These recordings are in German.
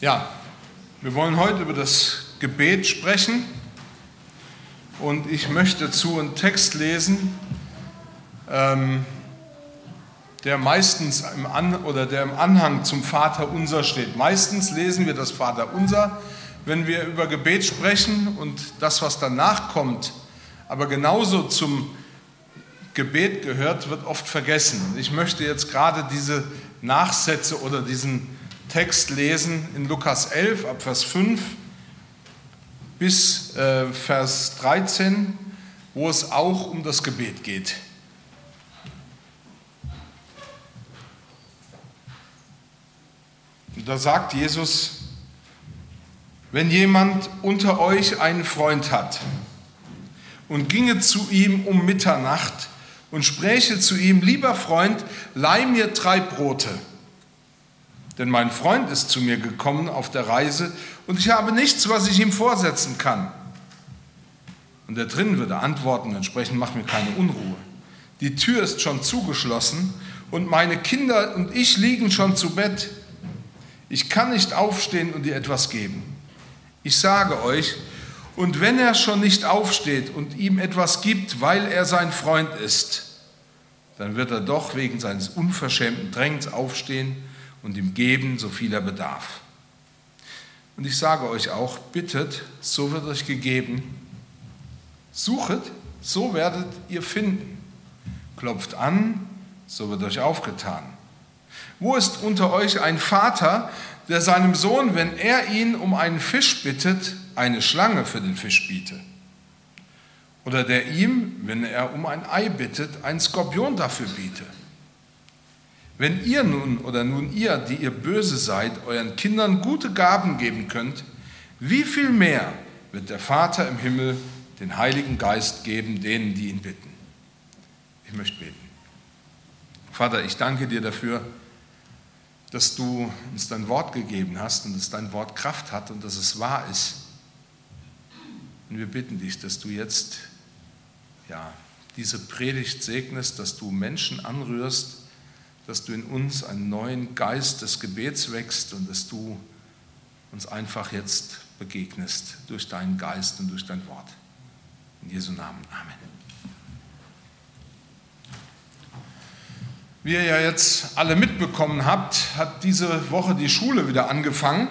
Ja, wir wollen heute über das Gebet sprechen und ich möchte dazu einen Text lesen, ähm, der meistens im An oder der im Anhang zum Vater Unser steht. Meistens lesen wir das Vater Unser, wenn wir über Gebet sprechen und das, was danach kommt, aber genauso zum Gebet gehört, wird oft vergessen. Ich möchte jetzt gerade diese Nachsätze oder diesen Text lesen in Lukas 11 ab Vers 5 bis äh, Vers 13, wo es auch um das Gebet geht. da sagt Jesus, wenn jemand unter euch einen Freund hat und ginge zu ihm um Mitternacht und spräche zu ihm, lieber Freund, leih mir drei Brote denn mein Freund ist zu mir gekommen auf der Reise und ich habe nichts, was ich ihm vorsetzen kann. Und der drinnen würde antworten, entsprechend macht mir keine Unruhe. Die Tür ist schon zugeschlossen und meine Kinder und ich liegen schon zu Bett. Ich kann nicht aufstehen und dir etwas geben. Ich sage euch, und wenn er schon nicht aufsteht und ihm etwas gibt, weil er sein Freund ist, dann wird er doch wegen seines unverschämten Drängens aufstehen und ihm geben, so viel er bedarf. Und ich sage euch auch, bittet, so wird euch gegeben. Suchet, so werdet ihr finden. Klopft an, so wird euch aufgetan. Wo ist unter euch ein Vater, der seinem Sohn, wenn er ihn um einen Fisch bittet, eine Schlange für den Fisch biete? Oder der ihm, wenn er um ein Ei bittet, einen Skorpion dafür biete? Wenn ihr nun oder nun ihr, die ihr böse seid, euren Kindern gute Gaben geben könnt, wie viel mehr wird der Vater im Himmel den Heiligen Geist geben, denen, die ihn bitten? Ich möchte beten. Vater, ich danke dir dafür, dass du uns dein Wort gegeben hast und dass dein Wort Kraft hat und dass es wahr ist. Und wir bitten dich, dass du jetzt ja, diese Predigt segnest, dass du Menschen anrührst, dass du in uns einen neuen Geist des Gebets wächst und dass du uns einfach jetzt begegnest durch deinen Geist und durch dein Wort. In Jesu Namen. Amen. Wie ihr ja jetzt alle mitbekommen habt, hat diese Woche die Schule wieder angefangen.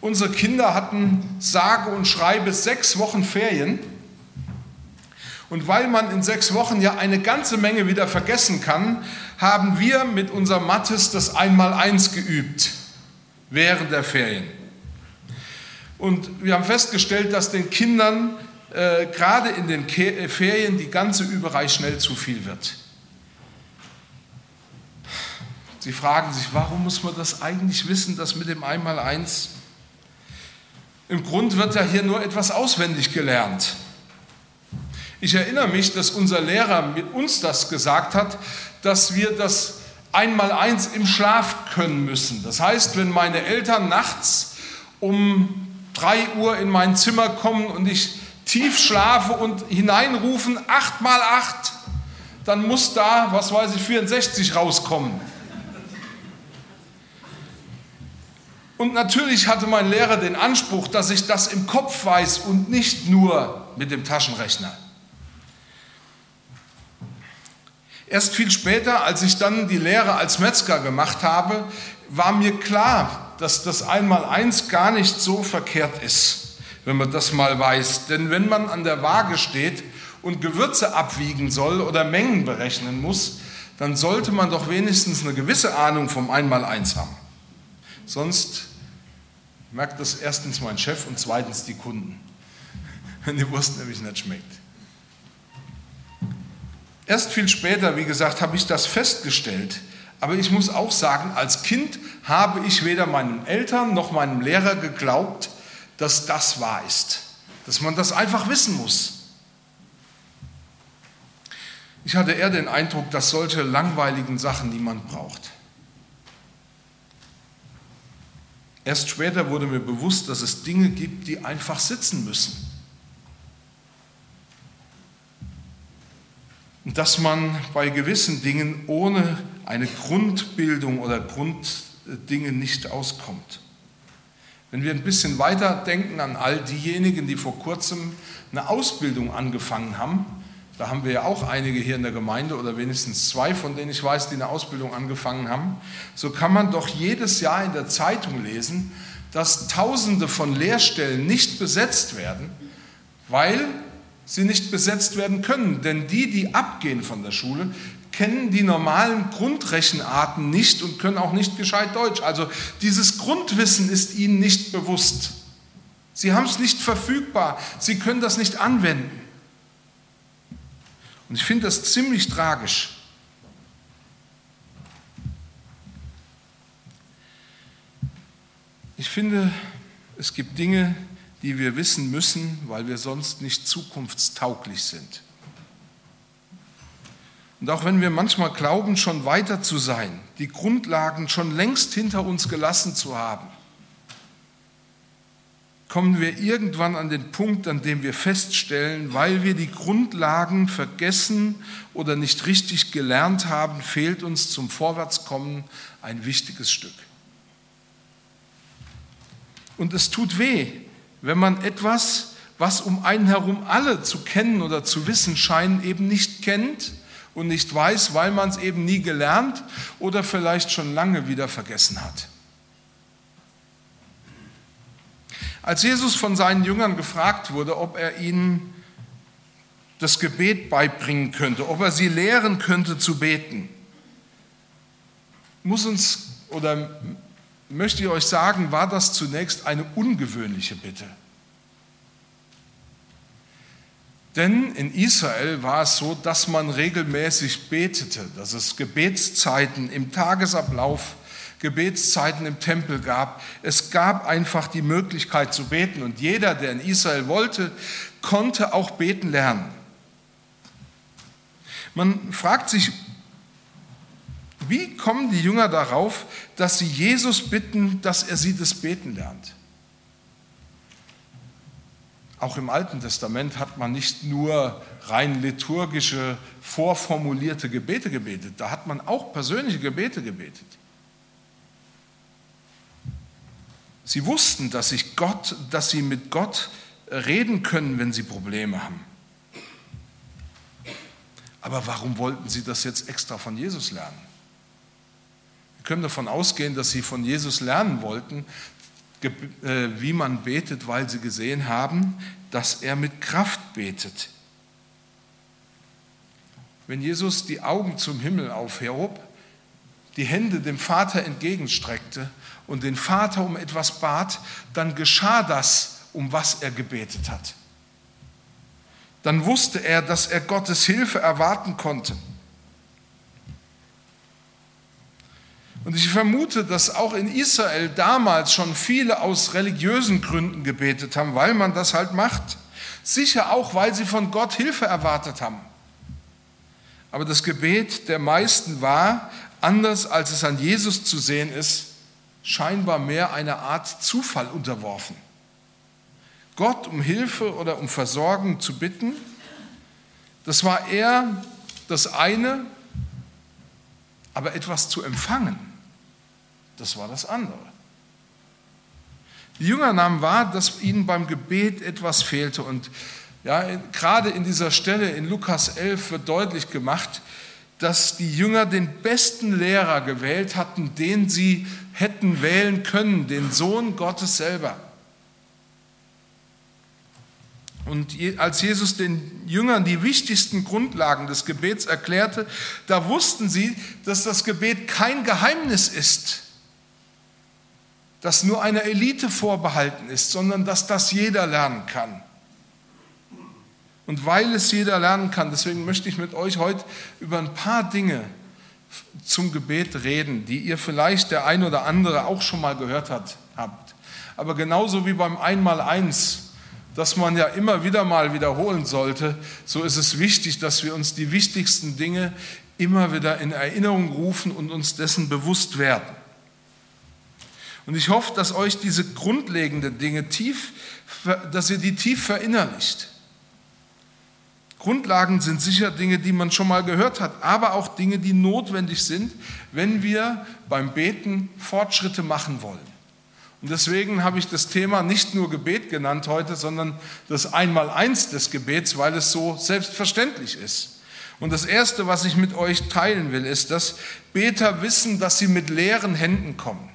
Unsere Kinder hatten sage und schreibe sechs Wochen Ferien. Und weil man in sechs Wochen ja eine ganze Menge wieder vergessen kann, haben wir mit unserem Mattes das Einmaleins geübt während der Ferien. Und wir haben festgestellt, dass den Kindern äh, gerade in den Ke äh, Ferien die ganze Überei schnell zu viel wird. Sie fragen sich, warum muss man das eigentlich wissen, das mit dem Einmaleins? Im Grund wird ja hier nur etwas auswendig gelernt. Ich erinnere mich, dass unser Lehrer mit uns das gesagt hat, dass wir das Einmaleins im Schlaf können müssen. Das heißt, wenn meine Eltern nachts um 3 Uhr in mein Zimmer kommen und ich tief schlafe und hineinrufen 8 mal 8, dann muss da, was weiß ich, 64 rauskommen. Und natürlich hatte mein Lehrer den Anspruch, dass ich das im Kopf weiß und nicht nur mit dem Taschenrechner. Erst viel später, als ich dann die Lehre als Metzger gemacht habe, war mir klar, dass das Einmaleins gar nicht so verkehrt ist, wenn man das mal weiß. Denn wenn man an der Waage steht und Gewürze abwiegen soll oder Mengen berechnen muss, dann sollte man doch wenigstens eine gewisse Ahnung vom Einmaleins haben. Sonst merkt das erstens mein Chef und zweitens die Kunden, wenn die Wurst nämlich nicht schmeckt. Erst viel später, wie gesagt, habe ich das festgestellt. Aber ich muss auch sagen, als Kind habe ich weder meinen Eltern noch meinem Lehrer geglaubt, dass das wahr ist. Dass man das einfach wissen muss. Ich hatte eher den Eindruck, dass solche langweiligen Sachen niemand braucht. Erst später wurde mir bewusst, dass es Dinge gibt, die einfach sitzen müssen. Dass man bei gewissen Dingen ohne eine Grundbildung oder Grunddinge nicht auskommt. Wenn wir ein bisschen weiter denken an all diejenigen, die vor kurzem eine Ausbildung angefangen haben, da haben wir ja auch einige hier in der Gemeinde oder wenigstens zwei, von denen ich weiß, die eine Ausbildung angefangen haben, so kann man doch jedes Jahr in der Zeitung lesen, dass Tausende von Lehrstellen nicht besetzt werden, weil sie nicht besetzt werden können. Denn die, die abgehen von der Schule, kennen die normalen Grundrechenarten nicht und können auch nicht gescheit Deutsch. Also dieses Grundwissen ist ihnen nicht bewusst. Sie haben es nicht verfügbar, sie können das nicht anwenden. Und ich finde das ziemlich tragisch. Ich finde, es gibt Dinge, die wir wissen müssen, weil wir sonst nicht zukunftstauglich sind. Und auch wenn wir manchmal glauben, schon weiter zu sein, die Grundlagen schon längst hinter uns gelassen zu haben, kommen wir irgendwann an den Punkt, an dem wir feststellen, weil wir die Grundlagen vergessen oder nicht richtig gelernt haben, fehlt uns zum Vorwärtskommen ein wichtiges Stück. Und es tut weh, wenn man etwas, was um einen herum alle zu kennen oder zu wissen scheinen, eben nicht kennt und nicht weiß, weil man es eben nie gelernt oder vielleicht schon lange wieder vergessen hat. Als Jesus von seinen Jüngern gefragt wurde, ob er ihnen das Gebet beibringen könnte, ob er sie lehren könnte zu beten, muss uns oder möchte ich euch sagen, war das zunächst eine ungewöhnliche Bitte. Denn in Israel war es so, dass man regelmäßig betete, dass es Gebetszeiten im Tagesablauf, Gebetszeiten im Tempel gab. Es gab einfach die Möglichkeit zu beten und jeder, der in Israel wollte, konnte auch beten lernen. Man fragt sich, wie kommen die Jünger darauf, dass sie Jesus bitten, dass er sie das Beten lernt? Auch im Alten Testament hat man nicht nur rein liturgische, vorformulierte Gebete gebetet, da hat man auch persönliche Gebete gebetet. Sie wussten, dass, sich Gott, dass sie mit Gott reden können, wenn sie Probleme haben. Aber warum wollten sie das jetzt extra von Jesus lernen? Wir können davon ausgehen, dass sie von Jesus lernen wollten, äh, wie man betet, weil sie gesehen haben, dass er mit Kraft betet. Wenn Jesus die Augen zum Himmel aufhob, die Hände dem Vater entgegenstreckte und den Vater um etwas bat, dann geschah das, um was er gebetet hat. Dann wusste er, dass er Gottes Hilfe erwarten konnte. Und ich vermute, dass auch in Israel damals schon viele aus religiösen Gründen gebetet haben, weil man das halt macht. Sicher auch, weil sie von Gott Hilfe erwartet haben. Aber das Gebet der meisten war, anders als es an Jesus zu sehen ist, scheinbar mehr einer Art Zufall unterworfen. Gott um Hilfe oder um Versorgung zu bitten, das war eher das eine, aber etwas zu empfangen das war das andere. Die Jünger nahmen wahr, dass ihnen beim Gebet etwas fehlte. Und ja, gerade in dieser Stelle in Lukas 11 wird deutlich gemacht, dass die Jünger den besten Lehrer gewählt hatten, den sie hätten wählen können, den Sohn Gottes selber. Und als Jesus den Jüngern die wichtigsten Grundlagen des Gebets erklärte, da wussten sie, dass das Gebet kein Geheimnis ist, das nur einer Elite vorbehalten ist, sondern dass das jeder lernen kann. Und weil es jeder lernen kann, deswegen möchte ich mit euch heute über ein paar Dinge zum Gebet reden, die ihr vielleicht der ein oder andere auch schon mal gehört hat, habt. Aber genauso wie beim Einmaleins, das man ja immer wieder mal wiederholen sollte, so ist es wichtig, dass wir uns die wichtigsten Dinge immer wieder in Erinnerung rufen und uns dessen bewusst werden. Und ich hoffe, dass euch diese grundlegenden Dinge tief, dass ihr die tief verinnerlicht. Grundlagen sind sicher Dinge, die man schon mal gehört hat, aber auch Dinge, die notwendig sind, wenn wir beim Beten Fortschritte machen wollen. Und deswegen habe ich das Thema nicht nur Gebet genannt heute, sondern das Einmaleins des Gebets, weil es so selbstverständlich ist. Und das Erste, was ich mit euch teilen will, ist, dass Beter wissen, dass sie mit leeren Händen kommen.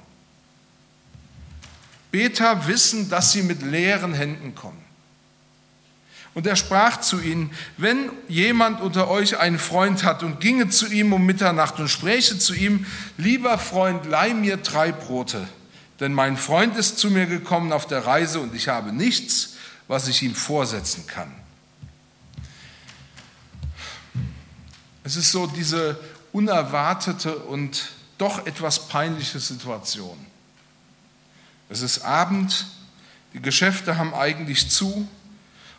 Beter wissen, dass sie mit leeren Händen kommen. Und er sprach zu ihnen, wenn jemand unter euch einen Freund hat und ginge zu ihm um Mitternacht und spräche zu ihm, lieber Freund, leih mir drei Brote, denn mein Freund ist zu mir gekommen auf der Reise und ich habe nichts, was ich ihm vorsetzen kann. Es ist so diese unerwartete und doch etwas peinliche Situation. Es ist Abend, die Geschäfte haben eigentlich zu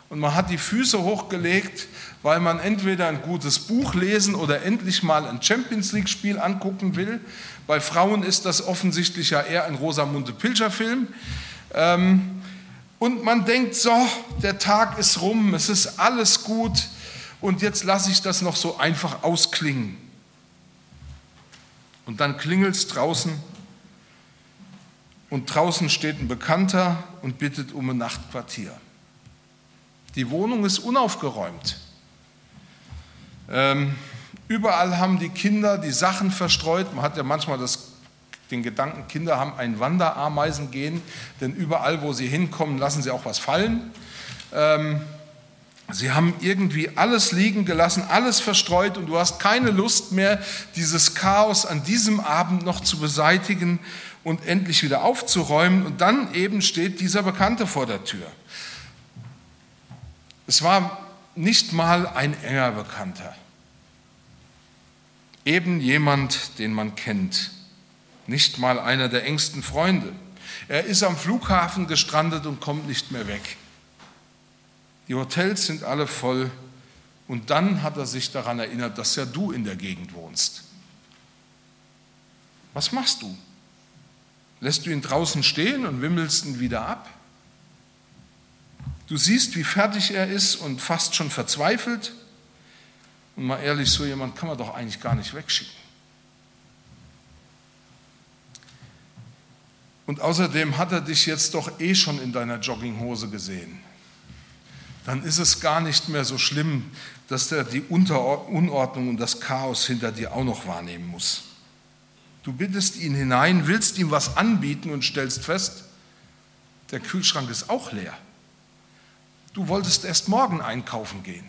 und man hat die Füße hochgelegt, weil man entweder ein gutes Buch lesen oder endlich mal ein Champions League-Spiel angucken will. Bei Frauen ist das offensichtlich ja eher ein Rosamunde Pilcher-Film. Ähm, und man denkt, so, der Tag ist rum, es ist alles gut und jetzt lasse ich das noch so einfach ausklingen. Und dann klingelt es draußen und draußen steht ein Bekannter und bittet um ein Nachtquartier. Die Wohnung ist unaufgeräumt. Ähm, überall haben die Kinder die Sachen verstreut. Man hat ja manchmal das, den Gedanken, Kinder haben ein Wanderameisen-Gen, denn überall, wo sie hinkommen, lassen sie auch was fallen. Ähm, sie haben irgendwie alles liegen gelassen, alles verstreut und du hast keine Lust mehr, dieses Chaos an diesem Abend noch zu beseitigen und endlich wieder aufzuräumen. Und dann eben steht dieser Bekannte vor der Tür. Es war nicht mal ein enger Bekannter, eben jemand, den man kennt, nicht mal einer der engsten Freunde. Er ist am Flughafen gestrandet und kommt nicht mehr weg. Die Hotels sind alle voll und dann hat er sich daran erinnert, dass ja du in der Gegend wohnst. Was machst du? Lässt du ihn draußen stehen und wimmelst ihn wieder ab? Du siehst, wie fertig er ist und fast schon verzweifelt. Und mal ehrlich, so jemand kann man doch eigentlich gar nicht wegschicken. Und außerdem hat er dich jetzt doch eh schon in deiner Jogginghose gesehen. Dann ist es gar nicht mehr so schlimm, dass er die Unordnung und das Chaos hinter dir auch noch wahrnehmen muss. Du bittest ihn hinein, willst ihm was anbieten und stellst fest, der Kühlschrank ist auch leer. Du wolltest erst morgen einkaufen gehen.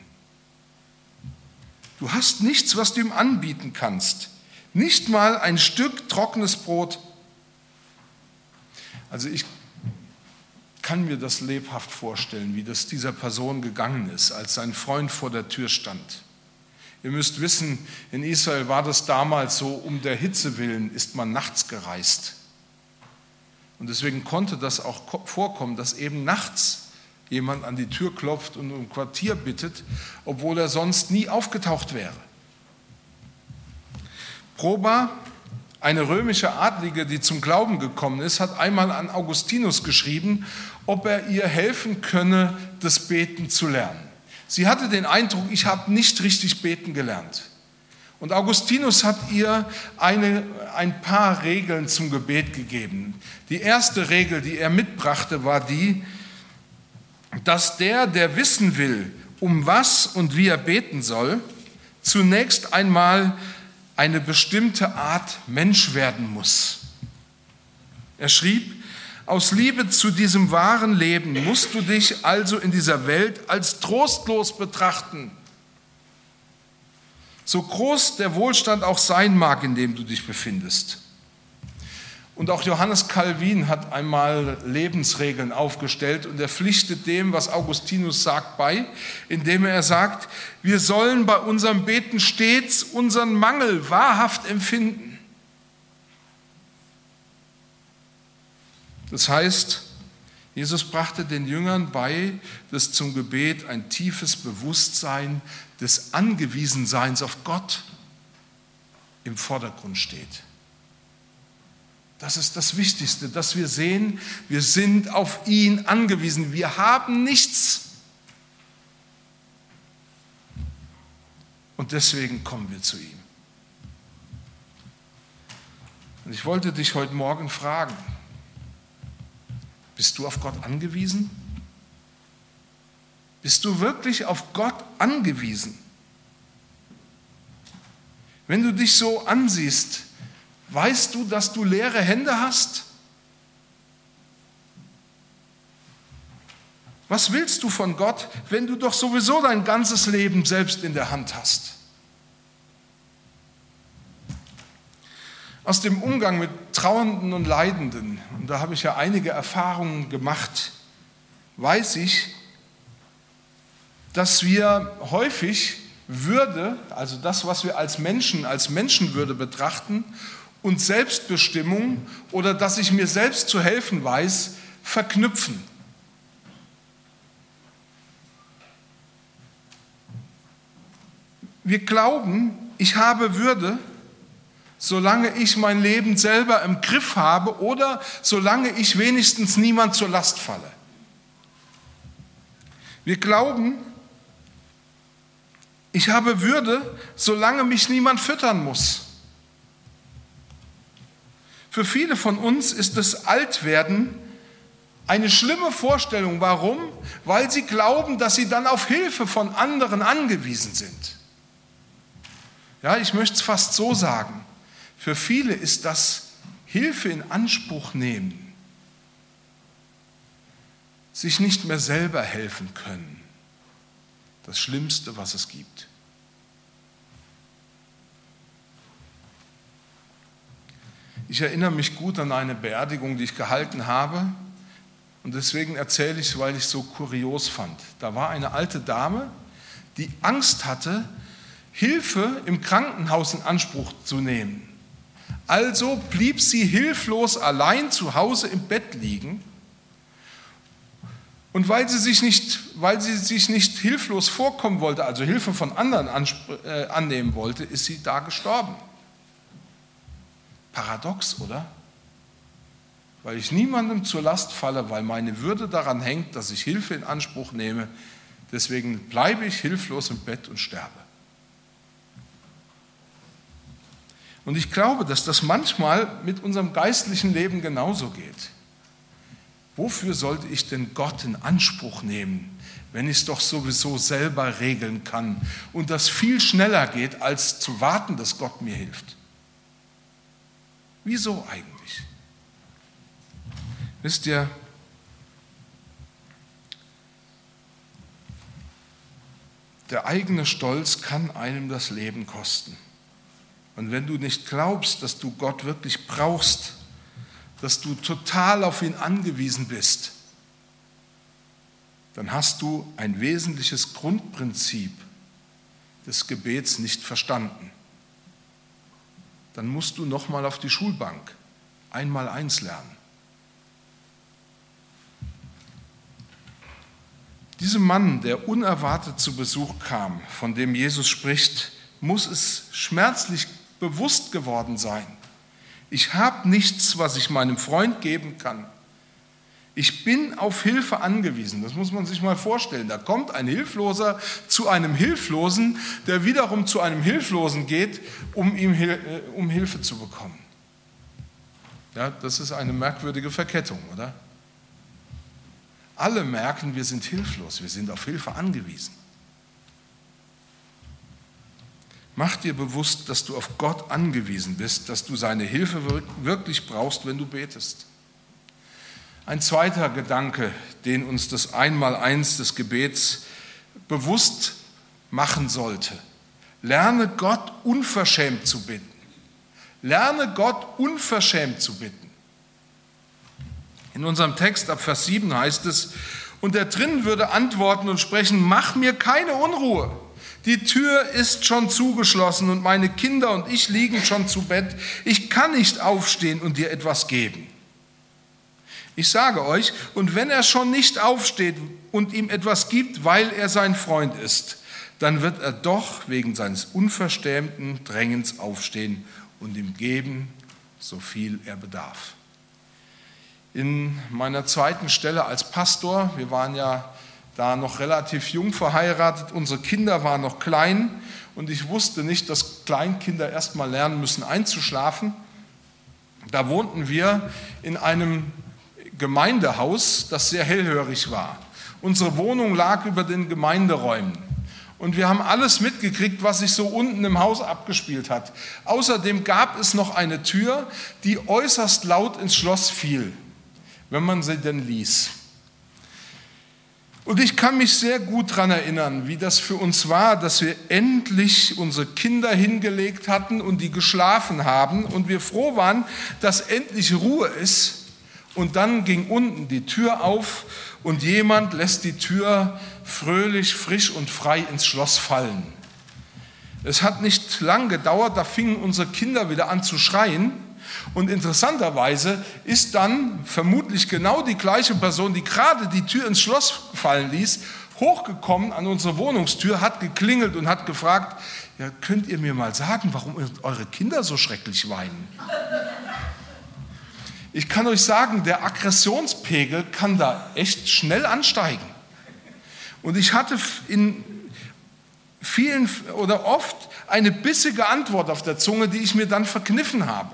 Du hast nichts, was du ihm anbieten kannst. Nicht mal ein Stück trockenes Brot. Also ich kann mir das lebhaft vorstellen, wie das dieser Person gegangen ist, als sein Freund vor der Tür stand. Ihr müsst wissen, in Israel war das damals so, um der Hitze willen ist man nachts gereist. Und deswegen konnte das auch vorkommen, dass eben nachts jemand an die Tür klopft und um Quartier bittet, obwohl er sonst nie aufgetaucht wäre. Proba, eine römische Adlige, die zum Glauben gekommen ist, hat einmal an Augustinus geschrieben, ob er ihr helfen könne, das Beten zu lernen. Sie hatte den Eindruck, ich habe nicht richtig beten gelernt. Und Augustinus hat ihr eine, ein paar Regeln zum Gebet gegeben. Die erste Regel, die er mitbrachte, war die, dass der, der wissen will, um was und wie er beten soll, zunächst einmal eine bestimmte Art Mensch werden muss. Er schrieb, aus Liebe zu diesem wahren Leben musst du dich also in dieser Welt als trostlos betrachten. So groß der Wohlstand auch sein mag, in dem du dich befindest. Und auch Johannes Calvin hat einmal Lebensregeln aufgestellt und er pflichtet dem, was Augustinus sagt, bei, indem er sagt, wir sollen bei unserem Beten stets unseren Mangel wahrhaft empfinden. Das heißt, Jesus brachte den Jüngern bei, dass zum Gebet ein tiefes Bewusstsein des Angewiesenseins auf Gott im Vordergrund steht. Das ist das Wichtigste, dass wir sehen, wir sind auf ihn angewiesen. Wir haben nichts. Und deswegen kommen wir zu ihm. Und ich wollte dich heute Morgen fragen, Bist du auf Gott angewiesen? Bist du wirklich auf Gott angewiesen? Wenn du dich so ansiehst, weißt du, dass du leere Hände hast? Was willst du von Gott, wenn du doch sowieso dein ganzes Leben selbst in der Hand hast? Aus dem Umgang mit Trauernden und Leidenden, und da habe ich ja einige Erfahrungen gemacht, weiß ich, dass wir häufig Würde, also das, was wir als Menschen, als Menschenwürde betrachten, und Selbstbestimmung oder dass ich mir selbst zu helfen weiß, verknüpfen. Wir glauben, ich habe Würde, solange ich mein Leben selber im Griff habe oder solange ich wenigstens niemand zur Last falle. Wir glauben, ich habe Würde, solange mich niemand füttern muss. Für viele von uns ist das Altwerden eine schlimme Vorstellung. Warum? Weil sie glauben, dass sie dann auf Hilfe von anderen angewiesen sind. Ja, ich möchte es fast so sagen. Für viele ist das Hilfe in Anspruch nehmen, sich nicht mehr selber helfen können, das Schlimmste, was es gibt. Ich erinnere mich gut an eine Beerdigung, die ich gehalten habe. Und deswegen erzähle ich es, weil ich es so kurios fand. Da war eine alte Dame, die Angst hatte, Hilfe im Krankenhaus in Anspruch zu nehmen. Also blieb sie hilflos allein zu Hause im Bett liegen. Und weil sie sich nicht, weil sie sich nicht hilflos vorkommen wollte, also Hilfe von anderen äh, annehmen wollte, ist sie da gestorben. Paradox, oder? Weil ich niemandem zur Last falle, weil meine Würde daran hängt, dass ich Hilfe in Anspruch nehme. Deswegen bleibe ich hilflos im Bett und sterbe. Und ich glaube, dass das manchmal mit unserem geistlichen Leben genauso geht. Wofür sollte ich denn Gott in Anspruch nehmen, wenn ich es doch sowieso selber regeln kann und das viel schneller geht, als zu warten, dass Gott mir hilft? Wieso eigentlich? Wisst ihr, der eigene Stolz kann einem das Leben kosten. Und wenn du nicht glaubst, dass du Gott wirklich brauchst, dass du total auf ihn angewiesen bist, dann hast du ein wesentliches Grundprinzip des Gebets nicht verstanden. Dann musst du nochmal auf die Schulbank einmal eins lernen. Diesem Mann, der unerwartet zu Besuch kam, von dem Jesus spricht, muss es schmerzlich bewusst geworden sein. Ich habe nichts, was ich meinem Freund geben kann. Ich bin auf Hilfe angewiesen. Das muss man sich mal vorstellen. Da kommt ein Hilfloser zu einem Hilflosen, der wiederum zu einem Hilflosen geht, um, ihm, äh, um Hilfe zu bekommen. Ja, das ist eine merkwürdige Verkettung, oder? Alle merken, wir sind hilflos, wir sind auf Hilfe angewiesen. Mach dir bewusst, dass du auf Gott angewiesen bist, dass du seine Hilfe wirklich brauchst, wenn du betest. Ein zweiter Gedanke, den uns das Einmaleins des Gebets bewusst machen sollte. Lerne Gott unverschämt zu bitten. Lerne Gott unverschämt zu bitten. In unserem Text ab Vers 7 heißt es, und der drinnen würde antworten und sprechen, mach mir keine Unruhe. Die Tür ist schon zugeschlossen und meine Kinder und ich liegen schon zu Bett. Ich kann nicht aufstehen und dir etwas geben. Ich sage euch, und wenn er schon nicht aufsteht und ihm etwas gibt, weil er sein Freund ist, dann wird er doch wegen seines unverstämten Drängens aufstehen und ihm geben, so viel er bedarf. In meiner zweiten Stelle als Pastor, wir waren ja da noch relativ jung verheiratet, unsere Kinder waren noch klein und ich wusste nicht, dass Kleinkinder erst mal lernen müssen einzuschlafen. Da wohnten wir in einem Gemeindehaus, das sehr hellhörig war. Unsere Wohnung lag über den Gemeinderäumen. Und wir haben alles mitgekriegt, was sich so unten im Haus abgespielt hat. Außerdem gab es noch eine Tür, die äußerst laut ins Schloss fiel, wenn man sie denn ließ. Und ich kann mich sehr gut daran erinnern, wie das für uns war, dass wir endlich unsere Kinder hingelegt hatten und die geschlafen haben und wir froh waren, dass endlich Ruhe ist. Und dann ging unten die Tür auf und jemand lässt die Tür fröhlich, frisch und frei ins Schloss fallen. Es hat nicht lang gedauert, da fingen unsere Kinder wieder an zu schreien und interessanterweise ist dann vermutlich genau die gleiche Person, die gerade die Tür ins Schloss fallen ließ, hochgekommen an unsere Wohnungstür, hat geklingelt und hat gefragt, ja, könnt ihr mir mal sagen, warum eure Kinder so schrecklich weinen? Ich kann euch sagen, der Aggressionspegel kann da echt schnell ansteigen. Und ich hatte in vielen oder oft eine bissige Antwort auf der Zunge, die ich mir dann verkniffen habe.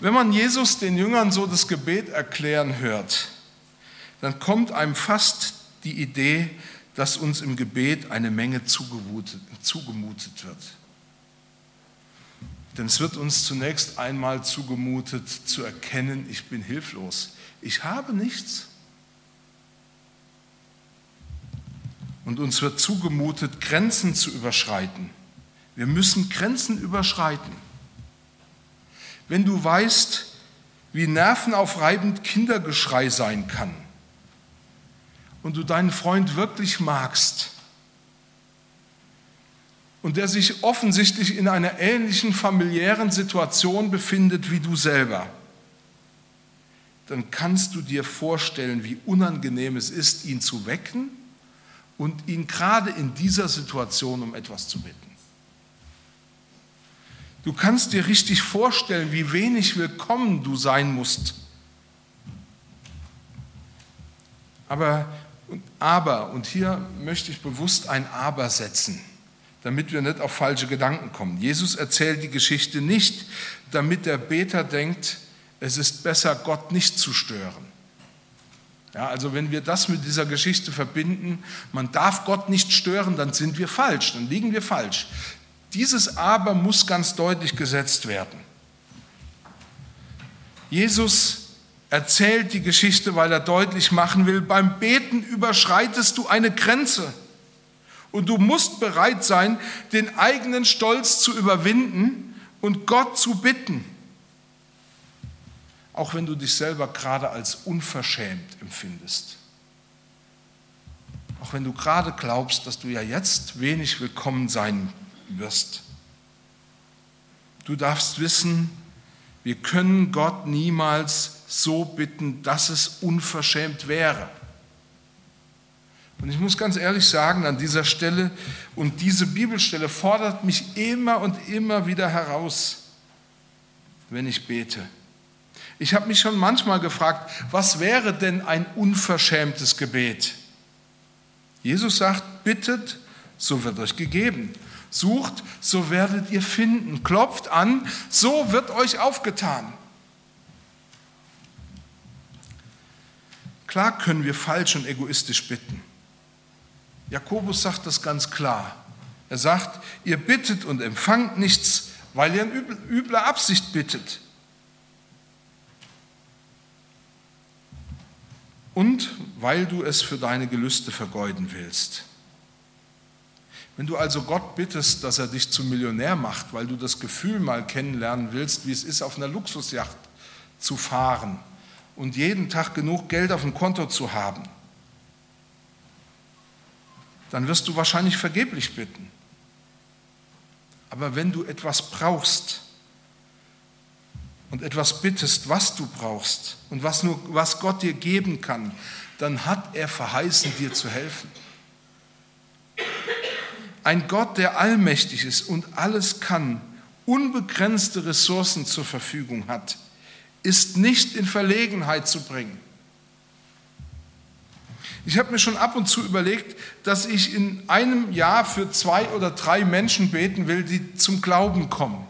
Wenn man Jesus den Jüngern so das Gebet erklären hört, dann kommt einem fast die Idee, dass uns im Gebet eine Menge zugemutet, wird. Denn es wird uns zunächst einmal zugemutet zu erkennen, ich bin hilflos, ich habe nichts. Und uns wird zugemutet, Grenzen zu überschreiten. Wir müssen Grenzen überschreiten. Wenn du weißt, wie nervenaufreibend Kindergeschrei sein kann und du deinen Freund wirklich magst und der sich offensichtlich in einer ähnlichen familiären Situation befindet wie du selber, dann kannst du dir vorstellen, wie unangenehm es ist, ihn zu wecken und ihn gerade in dieser Situation um etwas zu bitten. Du kannst dir richtig vorstellen, wie wenig willkommen du sein musst. Aber, aber, und hier möchte ich bewusst ein Aber setzen, damit wir nicht auf falsche Gedanken kommen. Jesus erzählt die Geschichte nicht, damit der Beter denkt, es ist besser, Gott nicht zu stören. Ja, also wenn wir das mit dieser Geschichte verbinden, man darf Gott nicht stören, dann sind wir falsch, dann liegen wir falsch. Dieses Aber muss ganz deutlich gesetzt werden. Jesus erzählt die Geschichte, weil er deutlich machen will, beim Beten überschreitest du eine Grenze. Und du musst bereit sein, den eigenen Stolz zu überwinden und Gott zu bitten. Auch wenn du dich selber gerade als unverschämt empfindest. Auch wenn du gerade glaubst, dass du ja jetzt wenig willkommen sein wirst. Du darfst wissen, wir können Gott niemals so bitten, dass es unverschämt wäre. Und ich muss ganz ehrlich sagen, an dieser Stelle, und diese Bibelstelle fordert mich immer und immer wieder heraus, wenn ich bete. Ich habe mich schon manchmal gefragt, was wäre denn ein unverschämtes Gebet? Jesus sagt, bittet, so wird euch gegeben. Sucht, so werdet ihr finden. Klopft an, so wird euch aufgetan. Klar können wir falsch und egoistisch bitten. Jakobus sagt das ganz klar. Er sagt, ihr bittet und empfangt nichts, weil ihr in übler Absicht bittet. Und weil du es für deine Gelüste vergeuden willst. Wenn du also Gott bittest, dass er dich zum Millionär macht, weil du das Gefühl mal kennenlernen willst, wie es ist, auf einer Luxusjacht zu fahren und jeden Tag genug Geld auf dem Konto zu haben, dann wirst du wahrscheinlich vergeblich bitten. Aber wenn du etwas brauchst und etwas bittest, was du brauchst und was, nur, was Gott dir geben kann, dann hat er verheißen, dir zu helfen. Ein Gott, der allmächtig ist und alles kann, unbegrenzte Ressourcen zur Verfügung hat, ist nicht in Verlegenheit zu bringen. Ich habe mir schon ab und zu überlegt, dass ich in einem Jahr für zwei oder drei Menschen beten will, die zum Glauben kommen.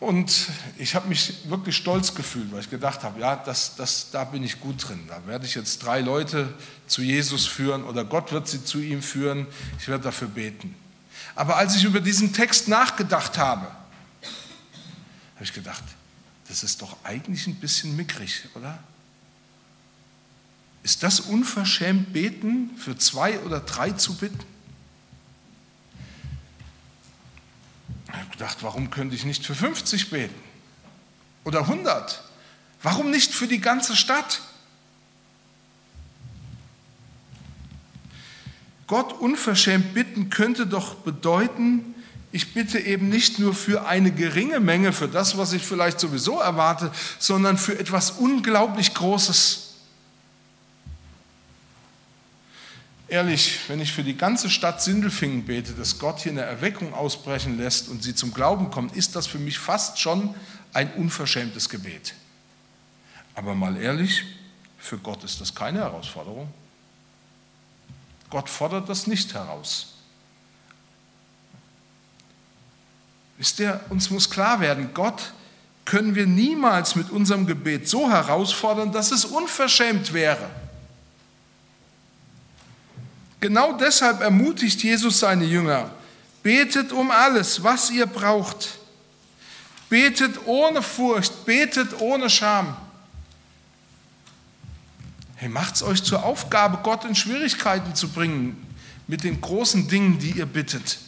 Und ich habe mich wirklich stolz gefühlt, weil ich gedacht habe, ja, das, das, da bin ich gut drin. Da werde ich jetzt drei Leute zu Jesus führen oder Gott wird sie zu ihm führen. Ich werde dafür beten. Aber als ich über diesen Text nachgedacht habe, habe ich gedacht, das ist doch eigentlich ein bisschen mickrig, oder? Ist das unverschämt beten, für zwei oder drei zu bitten? Ich habe gedacht, warum könnte ich nicht für 50 beten? Oder 100? Warum nicht für die ganze Stadt? Gott unverschämt bitten könnte doch bedeuten, ich bitte eben nicht nur für eine geringe Menge, für das, was ich vielleicht sowieso erwarte, sondern für etwas unglaublich Großes. Ehrlich, wenn ich für die ganze Stadt Sindelfingen bete, dass Gott hier eine Erweckung ausbrechen lässt und sie zum Glauben kommt, ist das für mich fast schon ein unverschämtes Gebet. Aber mal ehrlich, für Gott ist das keine Herausforderung. Gott fordert das nicht heraus. Wisst ihr, uns muss klar werden, Gott können wir niemals mit unserem Gebet so herausfordern, dass es unverschämt wäre. Genau deshalb ermutigt Jesus seine Jünger, betet um alles, was ihr braucht. Betet ohne Furcht, betet ohne Scham. Hey, macht es euch zur Aufgabe, Gott in Schwierigkeiten zu bringen mit den großen Dingen, die ihr bittet.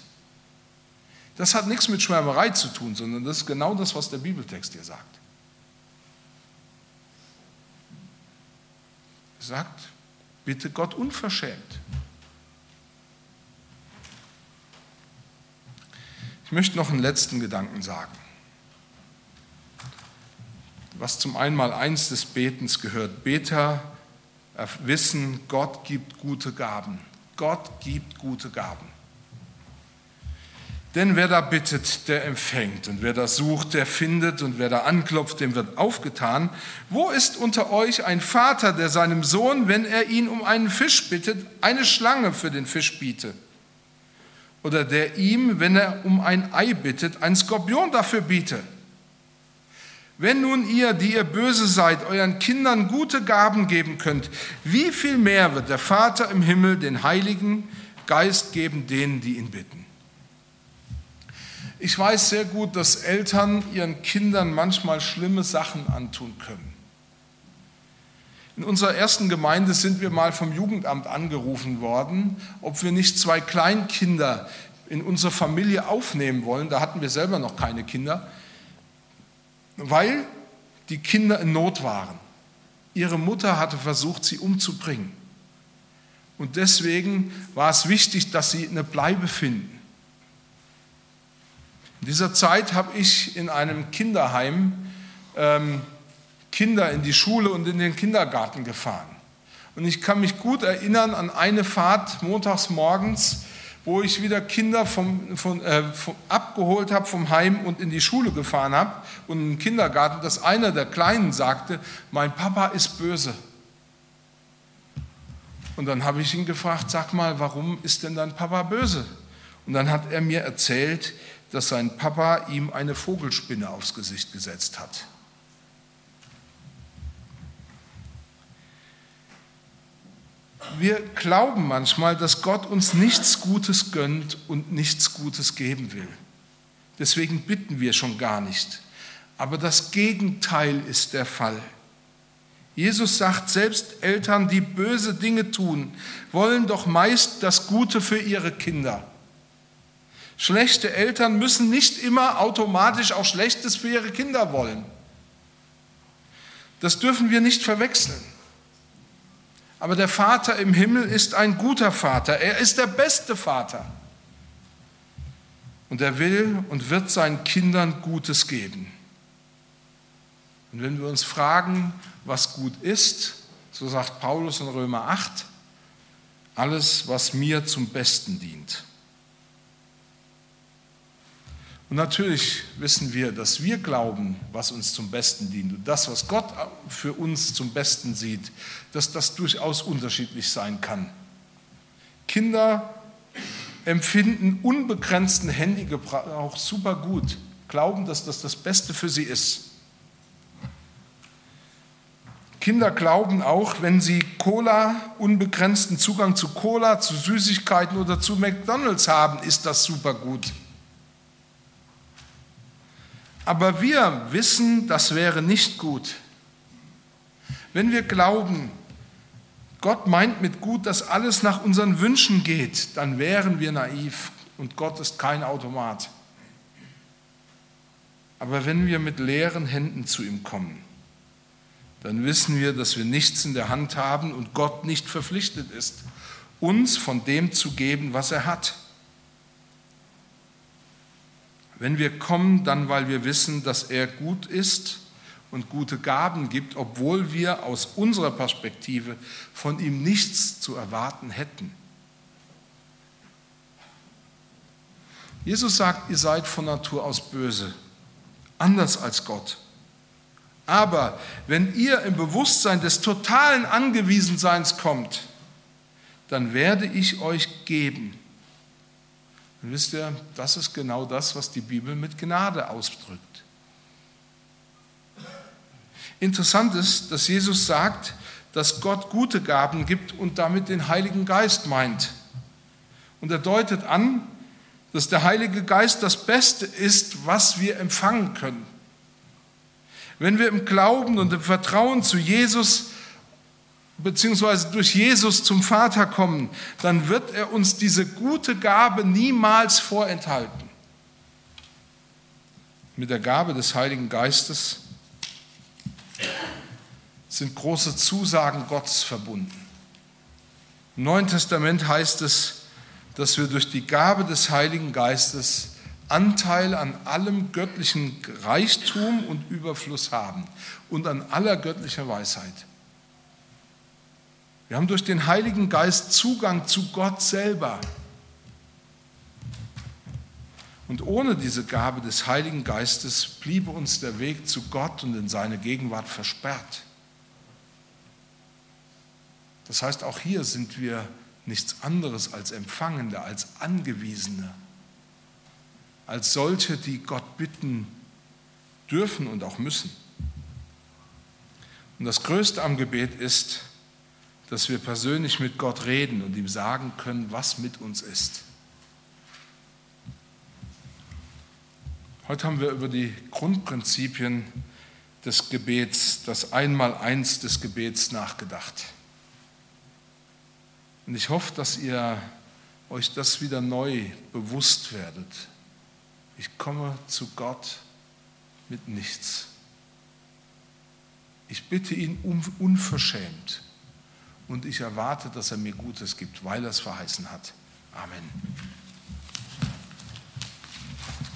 Das hat nichts mit Schwärmerei zu tun, sondern das ist genau das, was der Bibeltext hier sagt. Er sagt, bitte Gott unverschämt. Ich möchte noch einen letzten Gedanken sagen, was zum einmal eins des Betens gehört. Beter wissen, Gott gibt gute Gaben. Gott gibt gute Gaben. Denn wer da bittet, der empfängt. Und wer da sucht, der findet. Und wer da anklopft, dem wird aufgetan. Wo ist unter euch ein Vater, der seinem Sohn, wenn er ihn um einen Fisch bittet, eine Schlange für den Fisch bietet? Oder der ihm, wenn er um ein Ei bittet, ein Skorpion dafür biete. Wenn nun ihr, die ihr böse seid, euren Kindern gute Gaben geben könnt, wie viel mehr wird der Vater im Himmel den Heiligen Geist geben denen, die ihn bitten? Ich weiß sehr gut, dass Eltern ihren Kindern manchmal schlimme Sachen antun können. In unserer ersten Gemeinde sind wir mal vom Jugendamt angerufen worden, ob wir nicht zwei Kleinkinder in unsere Familie aufnehmen wollen. Da hatten wir selber noch keine Kinder, weil die Kinder in Not waren. Ihre Mutter hatte versucht, sie umzubringen. Und deswegen war es wichtig, dass sie eine Bleibe finden. In dieser Zeit habe ich in einem Kinderheim ähm, Kinder in die Schule und in den Kindergarten gefahren. Und ich kann mich gut erinnern an eine Fahrt montags morgens, wo ich wieder Kinder vom, von, äh, vom, abgeholt habe vom Heim und in die Schule gefahren habe und im Kindergarten, dass einer der Kleinen sagte, mein Papa ist böse. Und dann habe ich ihn gefragt, sag mal, warum ist denn dein Papa böse? Und dann hat er mir erzählt, dass sein Papa ihm eine Vogelspinne aufs Gesicht gesetzt hat. Wir glauben manchmal, dass Gott uns nichts Gutes gönnt und nichts Gutes geben will. Deswegen bitten wir schon gar nicht. Aber das Gegenteil ist der Fall. Jesus sagt, selbst Eltern, die böse Dinge tun, wollen doch meist das Gute für ihre Kinder. Schlechte Eltern müssen nicht immer automatisch auch Schlechtes für ihre Kinder wollen. Das dürfen wir nicht verwechseln. Aber der Vater im Himmel ist ein guter Vater. Er ist der beste Vater. Und er will und wird seinen Kindern Gutes geben. Und wenn wir uns fragen, was gut ist, so sagt Paulus in Römer 8, alles, was mir zum Besten dient. Und natürlich wissen wir, dass wir glauben, was uns zum Besten dient. Und das, was Gott für uns zum Besten sieht, dass das durchaus unterschiedlich sein kann. Kinder empfinden unbegrenzten Handygebrauch super gut. glauben, dass das das Beste für sie ist. Kinder glauben auch, wenn sie Cola, unbegrenzten Zugang zu Cola, zu Süßigkeiten oder zu McDonald's haben, ist das super gut. Aber wir wissen, das wäre nicht gut. Wenn wir glauben, Gott meint mit gut, dass alles nach unseren Wünschen geht, dann wären wir naiv und Gott ist kein Automat. Aber wenn wir mit leeren Händen zu ihm kommen, dann wissen wir, dass wir nichts in der Hand haben und Gott nicht verpflichtet ist, uns von dem zu geben, was er hat. Wenn wir kommen, dann weil wir wissen, dass er gut ist und gute Gaben gibt, obwohl wir aus unserer Perspektive von ihm nichts zu erwarten hätten. Jesus sagt, ihr seid von Natur aus böse, anders als Gott. Aber wenn ihr im Bewusstsein des totalen Angewiesenseins kommt, dann werde ich euch geben. Und wisst ihr, das ist genau das, was die Bibel mit Gnade ausdrückt. Interessant ist, dass Jesus sagt, dass Gott gute Gaben gibt und damit den Heiligen Geist meint. Und er deutet an, dass der Heilige Geist das Beste ist, was wir empfangen können. Wenn wir im Glauben und im Vertrauen zu Jesus beziehungsweise durch Jesus zum Vater kommen, dann wird er uns diese gute Gabe niemals vorenthalten. Mit der Gabe des Heiligen Geistes sind große Zusagen Gottes verbunden. Im Neuen Testament heißt es, dass wir durch die Gabe des Heiligen Geistes Anteil an allem göttlichen Reichtum und Überfluss haben und an aller göttlicher Weisheit. Wir haben durch den Heiligen Geist Zugang zu Gott selber. Und ohne diese Gabe des Heiligen Geistes bliebe uns der Weg zu Gott und in seine Gegenwart versperrt. Das heißt, auch hier sind wir nichts anderes als Empfangende, als Angewiesene als solche, die Gott bitten dürfen und auch müssen. Und das Größte am Gebet ist, dass wir persönlich mit Gott reden und ihm sagen können, was mit uns ist. Heute haben wir über die Grundprinzipien des Gebets, das Einmaleins des Gebets nachgedacht. Und ich hoffe, dass ihr euch das wieder neu bewusst werdet, ich komme zu Gott mit nichts. Ich bitte ihn unverschämt und ich erwarte, dass er mir Gutes gibt, weil er es verheißen hat. Amen.